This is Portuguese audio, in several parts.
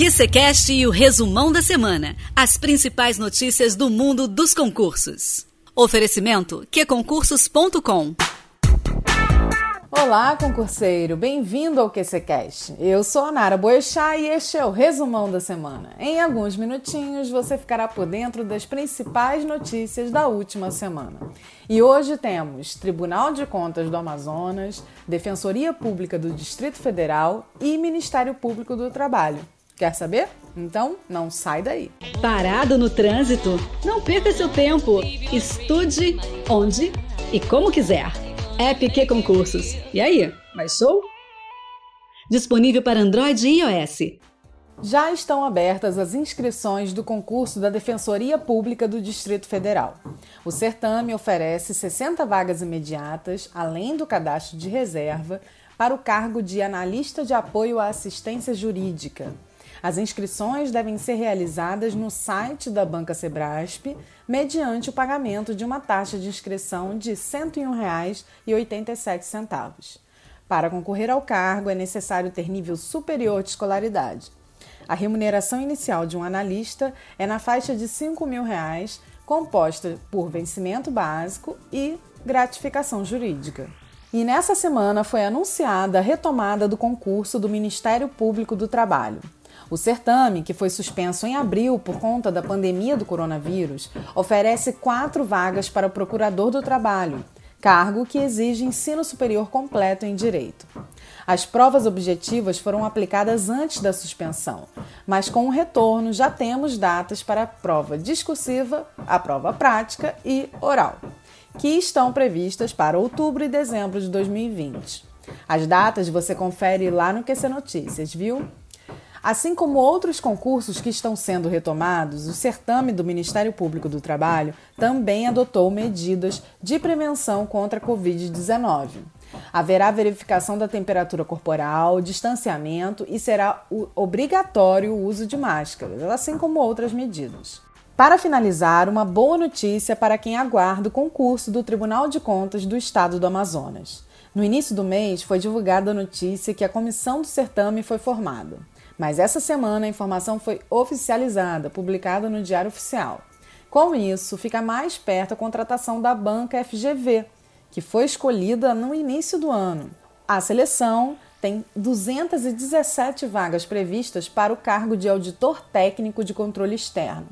QCCast e o resumão da semana. As principais notícias do mundo dos concursos. Oferecimento qconcursos.com Olá, concurseiro! Bem-vindo ao QCCast. Eu sou a Nara Boechat e este é o resumão da semana. Em alguns minutinhos você ficará por dentro das principais notícias da última semana. E hoje temos Tribunal de Contas do Amazonas, Defensoria Pública do Distrito Federal e Ministério Público do Trabalho. Quer saber? Então não sai daí. Parado no trânsito? Não perca seu tempo. Estude onde e como quiser. App Concursos. E aí, mais show? Disponível para Android e iOS. Já estão abertas as inscrições do concurso da Defensoria Pública do Distrito Federal. O certame oferece 60 vagas imediatas, além do cadastro de reserva, para o cargo de analista de apoio à assistência jurídica. As inscrições devem ser realizadas no site da Banca Sebrasp, mediante o pagamento de uma taxa de inscrição de R$ 101,87. Para concorrer ao cargo, é necessário ter nível superior de escolaridade. A remuneração inicial de um analista é na faixa de 5 mil reais, composta por vencimento básico e gratificação jurídica. E nessa semana foi anunciada a retomada do concurso do Ministério Público do Trabalho. O certame, que foi suspenso em abril por conta da pandemia do coronavírus, oferece quatro vagas para o procurador do trabalho, cargo que exige ensino superior completo em direito. As provas objetivas foram aplicadas antes da suspensão, mas com o retorno já temos datas para a prova discursiva, a prova prática e oral, que estão previstas para outubro e dezembro de 2020. As datas você confere lá no QC Notícias, viu? Assim como outros concursos que estão sendo retomados, o certame do Ministério Público do Trabalho também adotou medidas de prevenção contra a Covid-19. Haverá verificação da temperatura corporal, distanciamento e será obrigatório o uso de máscaras, assim como outras medidas. Para finalizar, uma boa notícia para quem aguarda o concurso do Tribunal de Contas do Estado do Amazonas. No início do mês, foi divulgada a notícia que a comissão do certame foi formada. Mas essa semana a informação foi oficializada, publicada no Diário Oficial. Com isso, fica mais perto a contratação da banca FGV, que foi escolhida no início do ano. A seleção tem 217 vagas previstas para o cargo de auditor técnico de controle externo.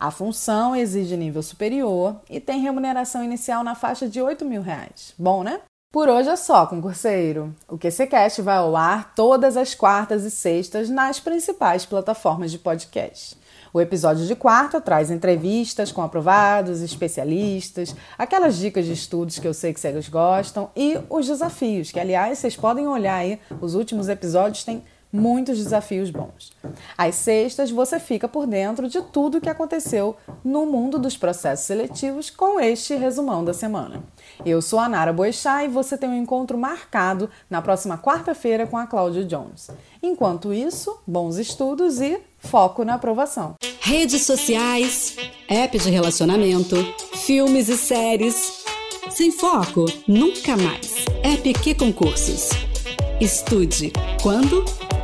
A função exige nível superior e tem remuneração inicial na faixa de 8 mil reais. Bom, né? Por hoje é só, concurseiro. O QCCast vai ao ar todas as quartas e sextas nas principais plataformas de podcast. O episódio de quarta traz entrevistas com aprovados, especialistas, aquelas dicas de estudos que eu sei que vocês gostam e os desafios, que aliás vocês podem olhar aí, os últimos episódios têm muitos desafios bons. Às sextas, você fica por dentro de tudo o que aconteceu no mundo dos processos seletivos com este resumão da semana. Eu sou a Nara Boechat e você tem um encontro marcado na próxima quarta-feira com a Cláudia Jones. Enquanto isso, bons estudos e foco na aprovação. Redes sociais, app de relacionamento, filmes e séries. Sem foco, nunca mais. App que concursos. Estude quando